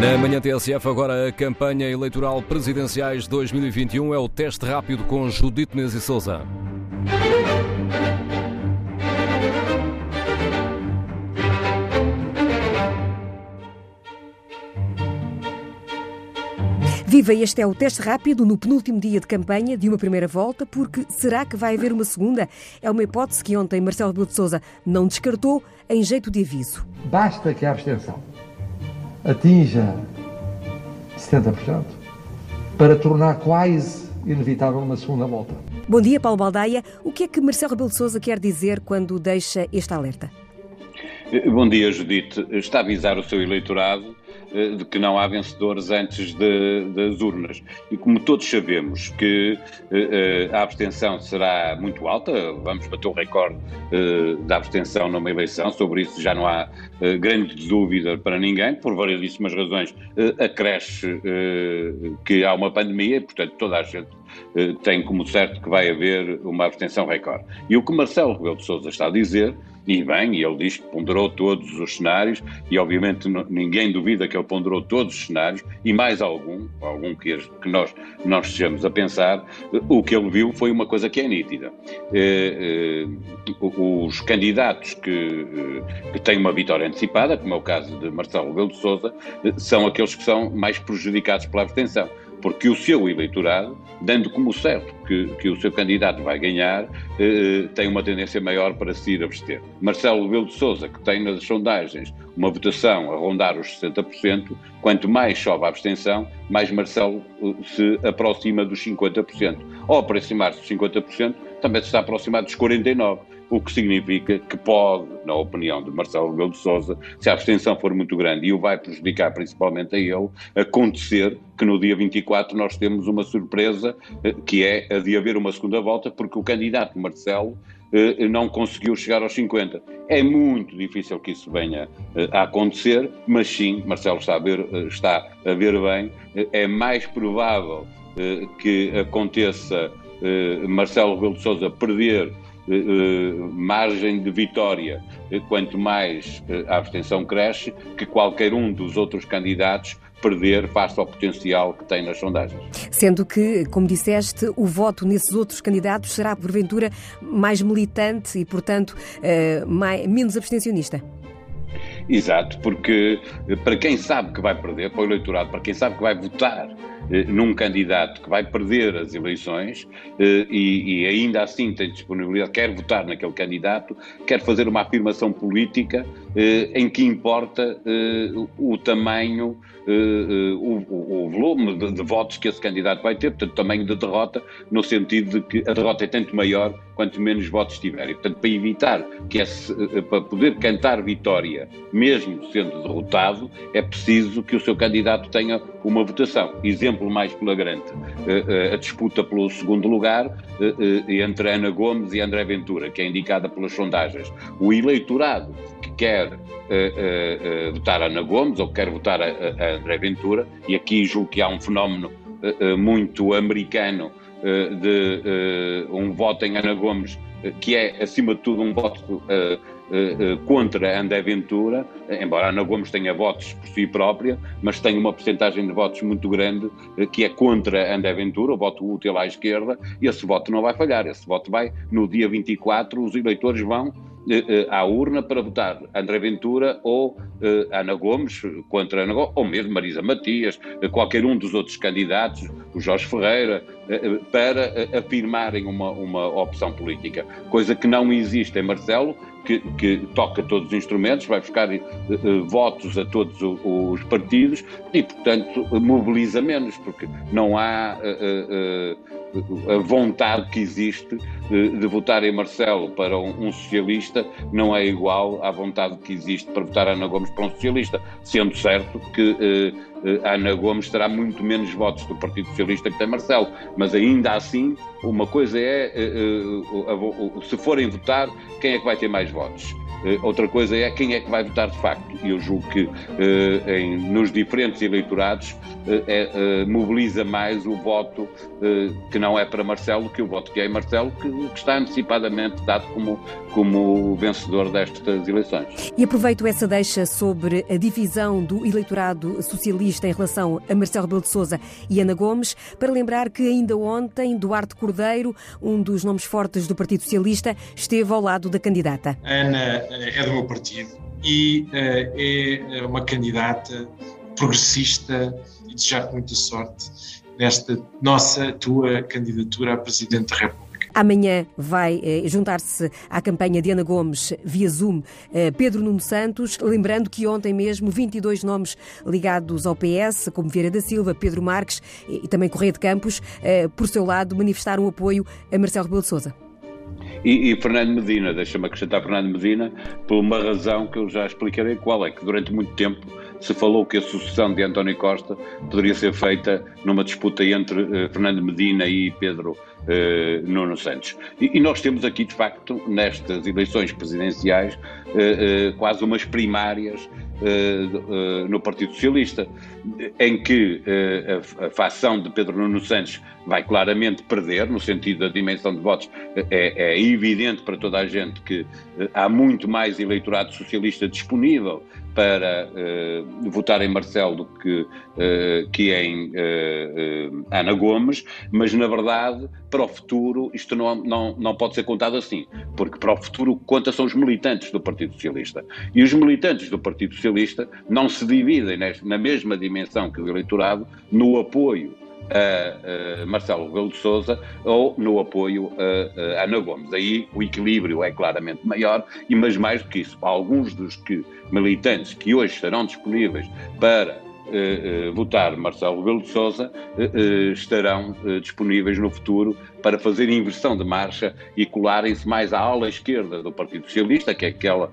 Na manhã TSF, agora a campanha eleitoral presidenciais 2021 é o teste rápido com Judite Menezes e Souza. Viva, este é o teste rápido no penúltimo dia de campanha de uma primeira volta, porque será que vai haver uma segunda? É uma hipótese que ontem Marcelo Rebelo de Sousa não descartou em jeito de aviso. Basta que a abstenção atinja 70% para tornar quase inevitável uma segunda volta. Bom dia, Paulo Baldaia. O que é que Marcelo Rebelo de Sousa quer dizer quando deixa este alerta? Bom dia, Judite. Está a avisar o seu eleitorado de que não há vencedores antes de, das urnas. E como todos sabemos que uh, a abstenção será muito alta, vamos bater o recorde uh, da abstenção numa eleição, sobre isso já não há grande dúvida para ninguém, por variedíssimas razões, acresce que há uma pandemia e, portanto, toda a gente tem como certo que vai haver uma abstenção recorde. E o que Marcelo Rebelo de Sousa está a dizer e bem, e ele diz que ponderou todos os cenários, e obviamente ninguém duvida que ele ponderou todos os cenários, e mais algum, algum que, que nós, nós estejamos a pensar, o que ele viu foi uma coisa que é nítida. Eh, eh, os candidatos que, eh, que têm uma vitória antecipada, como é o caso de Marcelo Rebelo de Sousa, são aqueles que são mais prejudicados pela abstenção porque o seu eleitorado, dando como certo que, que o seu candidato vai ganhar, eh, tem uma tendência maior para se ir abster. Marcelo Rebelo de Sousa, que tem nas sondagens uma votação a rondar os 60%, quanto mais sobe a abstenção, mais Marcelo eh, se aproxima dos 50%. Ao aproximar-se dos 50%, também se está a aproximar dos 49% o que significa que pode, na opinião de Marcelo Rebelo de Sousa, se a abstenção for muito grande e o vai prejudicar principalmente a ele, acontecer que no dia 24 nós temos uma surpresa, eh, que é a de haver uma segunda volta, porque o candidato Marcelo eh, não conseguiu chegar aos 50. É muito difícil que isso venha eh, a acontecer, mas sim, Marcelo está a ver, está a ver bem, é mais provável que aconteça Marcelo Rebelo de Sousa perder margem de vitória, quanto mais a abstenção cresce, que qualquer um dos outros candidatos perder face ao potencial que tem nas sondagens. Sendo que, como disseste, o voto nesses outros candidatos será, porventura, mais militante e, portanto, mais, menos abstencionista. Exato, porque para quem sabe que vai perder, para o eleitorado, para quem sabe que vai votar eh, num candidato que vai perder as eleições eh, e, e, ainda assim tem disponibilidade, quer votar naquele candidato, quer fazer uma afirmação política eh, em que importa o tamanho, o, o volume de, de, votos que esse candidato vai ter, portanto, tamanho da derrota, no sentido de que a derrota é tanto maior quanto menos votos tiver. E, portanto, para evitar que esse, para poder cantar vitória, mesmo sendo derrotado, é preciso que o seu candidato tenha uma votação. Exemplo exemplo mais flagrante, eh, eh, a disputa pelo segundo lugar eh, entre Ana Gomes e André Ventura, que é indicada pelas sondagens. O eleitorado que quer votar Ana Gomes ou que quer votar a André Ventura, e aqui julgo que há um fenómeno muito americano de um voto em Ana Gomes que é, acima de tudo, um voto contra André Ventura, embora Ana Gomes tenha votos por si própria, mas tem uma porcentagem de votos muito grande uh, que é contra André Ventura, o voto útil à esquerda, e esse voto não vai falhar, esse voto vai, no dia 24, os eleitores vão à urna para votar André Ventura ou Ana Gomes contra Ana Gomes, ou mesmo Marisa Matias, qualquer um dos outros candidatos, o Jorge Ferreira, para afirmarem uma, uma opção política, coisa que não existe em Marcelo, que, que, toca todos os instrumentos, vai buscar uh, votos a todos o, os partidos e, portanto, mobiliza menos, porque não há uh, a vontade que existe de votar em Marcelo para um, um, socialista não é igual à vontade que existe para votar Ana Gomes para um socialista, sendo certo que Ana Gomes terá muito menos votos do Partido Socialista que tem Marcelo, mas ainda assim, uma coisa é, se forem votar, quem é que vai ter mais votos? Outra coisa é quem é que vai votar de facto. E eu julgo que em, nos diferentes eleitorados é, mobiliza mais o voto que não é para Marcelo que o voto que é em Marcelo, que, que está antecipadamente dado como, como vencedor destas eleições. E aproveito essa deixa sobre a divisão do eleitorado socialista em relação a Marcelo Rebelo de Sousa e Ana Gomes, para lembrar que ainda ontem Duarte Cordeiro, um dos nomes fortes do Partido Socialista, esteve ao lado da candidata. Ana eh, é do meu partido e uh, é uma candidata progressista e desejar muita sorte nesta nossa, tua candidatura a Presidente da República. Amanhã vai eh, juntar-se à campanha de Ana Gomes via Zoom eh, Pedro Nuno Santos, lembrando que ontem mesmo 22 nomes ligados ao PS, como Vieira da Silva, Pedro Marques e, e também Correia de Campos, eh, por seu lado manifestaram apoio a Marcelo Rebelo de Sousa. E, e, Fernando Medina, deixa-me acrescentar Fernando Medina, por uma razão que eu já explicarei qual é, que durante muito tempo se falou que a sucessão de António Costa poderia ser feita numa disputa entre uh, Fernando Medina e Pedro uh, Nuno Santos. E, e, nós temos aqui, de facto, nestas eleições presidenciais, uh, quase umas primárias no Partido Socialista, em que a, a facção de Pedro Nuno Santos vai claramente perder, no sentido da dimensão de votos, é, é evidente para toda a gente que há muito mais eleitorado socialista disponível para uh, votar em Marcelo que, uh, que em uh, Ana Gomes, mas na verdade, para o futuro, isto não, não, não pode ser contado assim, porque para o futuro conta são os militantes do Partido Socialista. E os militantes do Partido Socialista não se dividem na mesma dimensão que o eleitorado no apoio a, a Marcelo Rebelo de Sousa ou no apoio a, a, Ana Gomes. Aí o equilíbrio é claramente maior, e mas mais do que isso, alguns dos que, militantes que hoje estarão disponíveis para Uh, uh, votar Marcelo Rebelo de Sousa uh, estarão disponíveis no futuro para fazer inversão de marcha e colarem-se mais à ala esquerda do Partido Socialista, que é aquela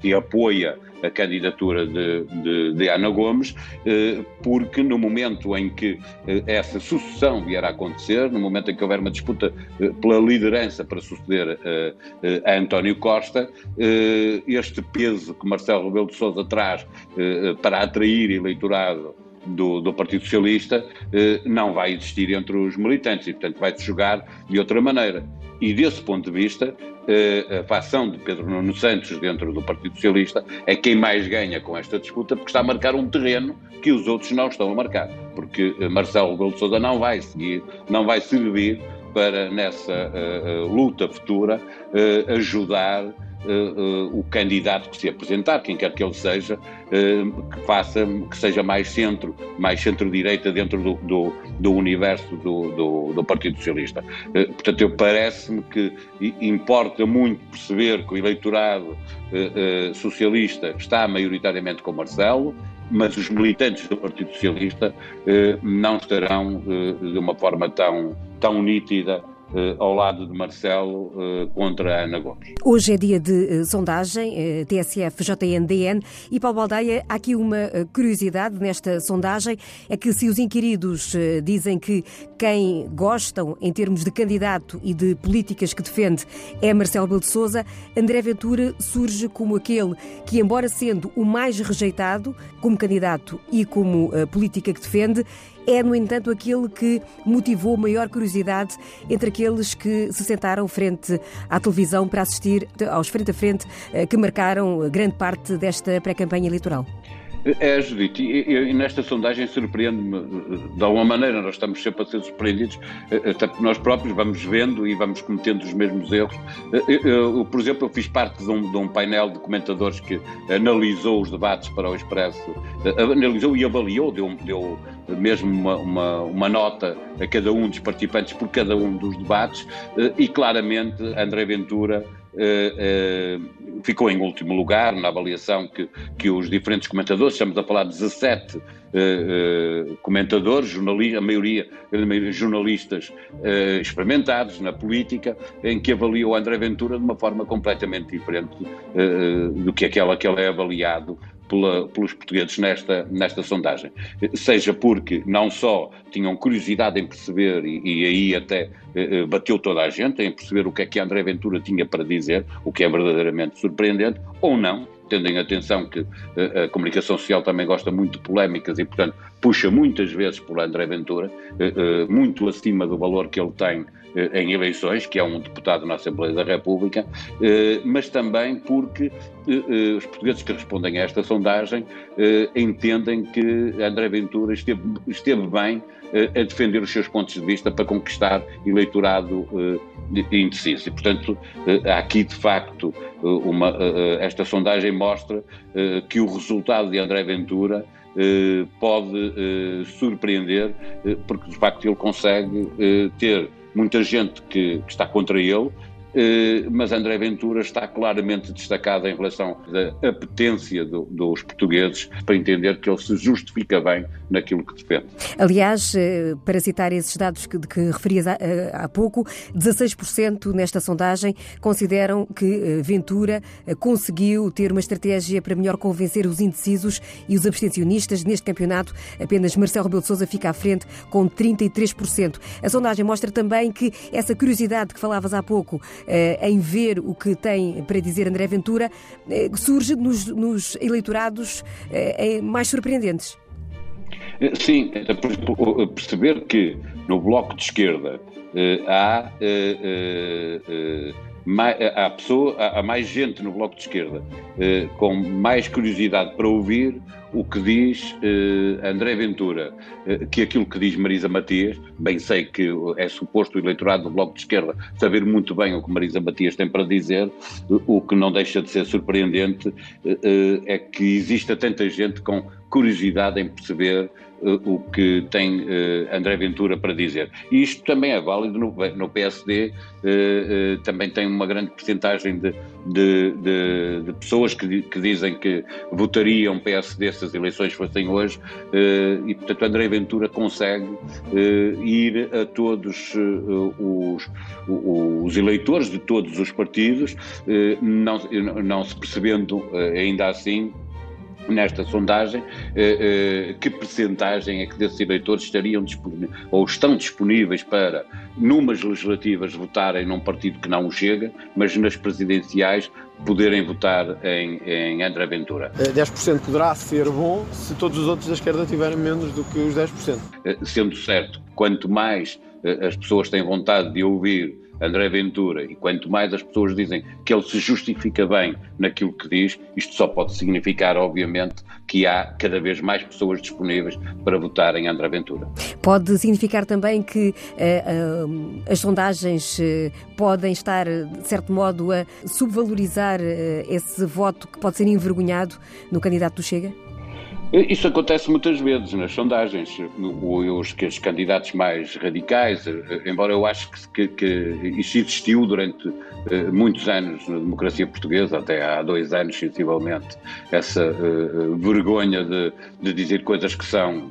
que apoia a candidatura de, de, de Ana Gomes, eh, porque no momento em que eh, essa sucessão vier a acontecer, no momento em que houver uma disputa eh, pela liderança para suceder a António Costa, este peso que Marcelo Rebelo de Sousa traz para atrair eleitorado do, do, Partido Socialista não vai existir entre os militantes e, portanto, vai-se jogar de outra maneira. E desse ponto de vista, a facção de Pedro Nuno Santos dentro do Partido Socialista é quem mais ganha com esta disputa, porque está a marcar um terreno que os outros não estão a marcar. Porque eh, Marcelo Rebelo de Sousa não vai seguir, não vai servir para, nessa uh, luta futura, uh, ajudar uh, o candidato que se apresentar, quem quer que ele seja, uh, que faça, que seja mais centro, mais centro-direita dentro do, do, do universo do, do, do, Partido Socialista. Portanto, eu parece-me que importa muito perceber que o eleitorado socialista está maioritariamente com Marcelo, mas os militantes do Partido Socialista não estarão de uma forma tão, tão nítida ao lado de Marcelo uh, contra Ana Gomes. Hoje é dia de uh, sondagem, TSF, JNDN, e Paulo Baldeia, há aqui uma curiosidade nesta sondagem, é que se os inquiridos dizem que quem gostam em termos de candidato e de políticas que defende é Marcelo Belo de André Ventura surge como aquele que, embora sendo o mais rejeitado como candidato e como política que defende, é, no entanto, aquele que motivou maior curiosidade entre aqueles que se sentaram frente à televisão para assistir aos frente a frente eh, que marcaram grande parte desta pré-campanha eleitoral. É, Judite, e, e, nesta sondagem surpreende-me, de alguma maneira, nós estamos sempre a ser surpreendidos, eh, até porque nós próprios vamos vendo e vamos cometendo os mesmos erros. Eh, eu, por exemplo, eu fiz parte de um, de um, painel de comentadores que analisou os debates para o Expresso, analisou e avaliou, deu, deu mesmo uma, uma, uma, nota a cada um dos participantes por cada um dos debates, eh, e claramente André Ventura eh, eh, ficou em último lugar na avaliação que, que os diferentes comentadores, estamos a falar de 17 comentadores, a maioria, a maioria jornalistas experimentados na política, em que avaliou André Ventura de uma forma completamente diferente do que aquela que ele é avaliado pela, pelos portugueses nesta, nesta sondagem. Seja porque não só tinham curiosidade em perceber, e, e aí até eh, eh, bateu toda a gente, em perceber o que é que André Ventura tinha para dizer, o que é verdadeiramente surpreendente, ou não, tendo em atenção que uh, a comunicação social também gosta muito de polémicas e, portanto, puxa muitas vezes por André Ventura, uh, uh, muito acima do valor que ele tem em eleições, que é um deputado na Assembleia da República, mas também porque os portugueses que respondem a esta sondagem entendem que André Ventura esteve, esteve bem a defender os seus pontos de vista para conquistar eleitorado indeciso. E, portanto, há aqui, de facto, uma, esta sondagem mostra que o resultado de André Ventura pode surpreender, porque, de facto, ele consegue ter muita gente que, que está contra ele, mas André Ventura está claramente destacado em relação à apetência do, dos portugueses para entender que ele se justifica bem naquilo que defende. Aliás, eh, para citar esses dados que, de que referias há, eh, há pouco, 16% nesta sondagem consideram que Ventura conseguiu ter uma estratégia para melhor convencer os indecisos e os abstencionistas. Neste campeonato, apenas Marcelo Rebelo de Sousa fica à frente com 33%. A sondagem mostra também que essa curiosidade que falavas há pouco eh, em ver o que tem para dizer André Ventura, eh, surge nos, nos eleitorados eh, mais surpreendentes. Sim, perceber que no Bloco de Esquerda há, há, pessoa, há mais gente no Bloco de Esquerda com mais curiosidade para ouvir o que diz uh, André Ventura, uh, que aquilo que diz Marisa Matias, bem sei que é suposto o eleitorado do Bloco de Esquerda saber muito bem o que Marisa Matias tem para dizer, uh, o que não deixa de ser surpreendente é que exista tanta gente com curiosidade em perceber o que tem uh, André Ventura para dizer. E isto também é válido no, no PSD, uh, também tem uma grande porcentagem de, de, de, de, pessoas que, que, dizem que votariam PSD se as eleições fossem hoje, e portanto André Ventura consegue ir a todos os, os, eleitores de todos os partidos, não, não se percebendo ainda assim nesta sondagem, eh, eh, que percentagem é que desses eleitores estariam disponíveis, ou estão disponíveis para, numas legislativas, votarem num partido que não chega, mas nas presidenciais poderem votar em, em André Ventura. 10% eh, poderá ser bom se todos os outros da esquerda tiverem menos do que os 10%. Sendo certo, quanto mais as pessoas têm vontade de ouvir André Ventura, e quanto mais as pessoas dizem que ele se justifica bem naquilo que diz, isto só pode significar, obviamente, que há cada vez mais pessoas disponíveis para votar em André Ventura. Pode significar também que uh, uh, as sondagens uh, podem estar, de certo modo, a subvalorizar esse voto que pode ser envergonhado no candidato do Chega? Isso acontece muitas vezes nas sondagens. Os, os candidatos mais radicais, eh, embora eu acho que, que isso existiu durante uh, muitos anos na democracia portuguesa, até há dois anos, sensivelmente, essa uh, vergonha de, de, dizer coisas que são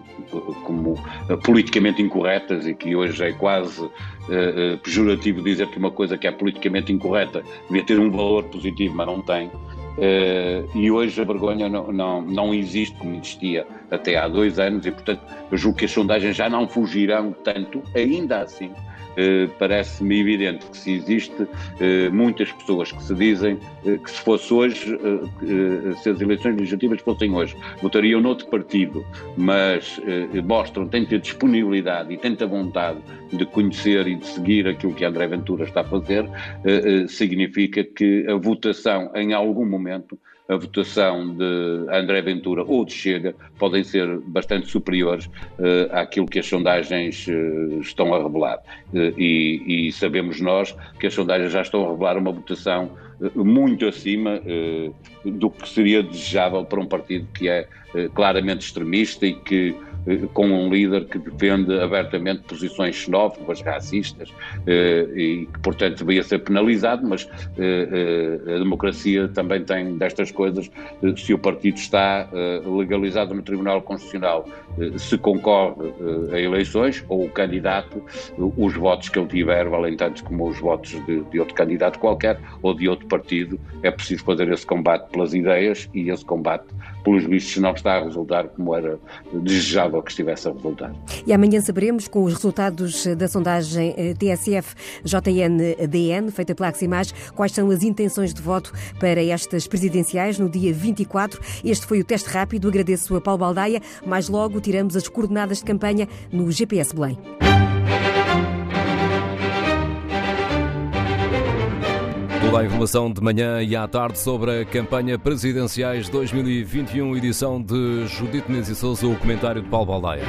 como uh, politicamente incorretas e que hoje é quase pejorativo dizer que uma coisa que é politicamente incorreta devia ter um valor positivo, mas não tem. Uh, e hoje a vergonha não, não, não existe como existia até há dois anos e, portanto, eu julgo que as sondagens já não fugirão tanto, ainda assim, eh, parece-me evidente que se existe eh, muitas pessoas que se dizem eh, que se fosse hoje, se as eleições legislativas fossem hoje, votariam noutro partido, mas mostram, ter disponibilidade e têm vontade de conhecer e de seguir aquilo que André Ventura está a fazer, significa que a votação em algum momento a votação de André Ventura ou de Chega podem ser bastante superiores uh, àquilo que as sondagens uh, estão a revelar. Uh, e, e, sabemos nós que as sondagens já estão a revelar uma votação muito acima do que seria desejável para um partido que é claramente extremista e que com um líder que defende abertamente posições xenófobas, racistas e que, portanto, devia ser penalizado, mas a democracia também tem destas coisas. Se o partido está legalizado no Tribunal Constitucional, se concorre a eleições ou o candidato, os votos que ele tiver valem tanto como os votos de, de outro candidato qualquer ou de outro partido. É preciso fazer esse combate pelas ideias e esse combate, pelos vistos, não está a resultar como era desejável que estivesse a resultar. E amanhã saberemos, com os resultados da sondagem eh, TSF-JN-DN, feita pela Aximage, quais são as intenções de voto para estas presidenciais no dia 24. Este foi o teste rápido. Agradeço a Paulo Baldaia. Mais logo tiramos as coordenadas de campanha no GPS Belém. Toda a informação de manhã e à tarde sobre a campanha presidenciais 2021, edição de Judite Menezes e Souza, o comentário de Paulo Baldaia.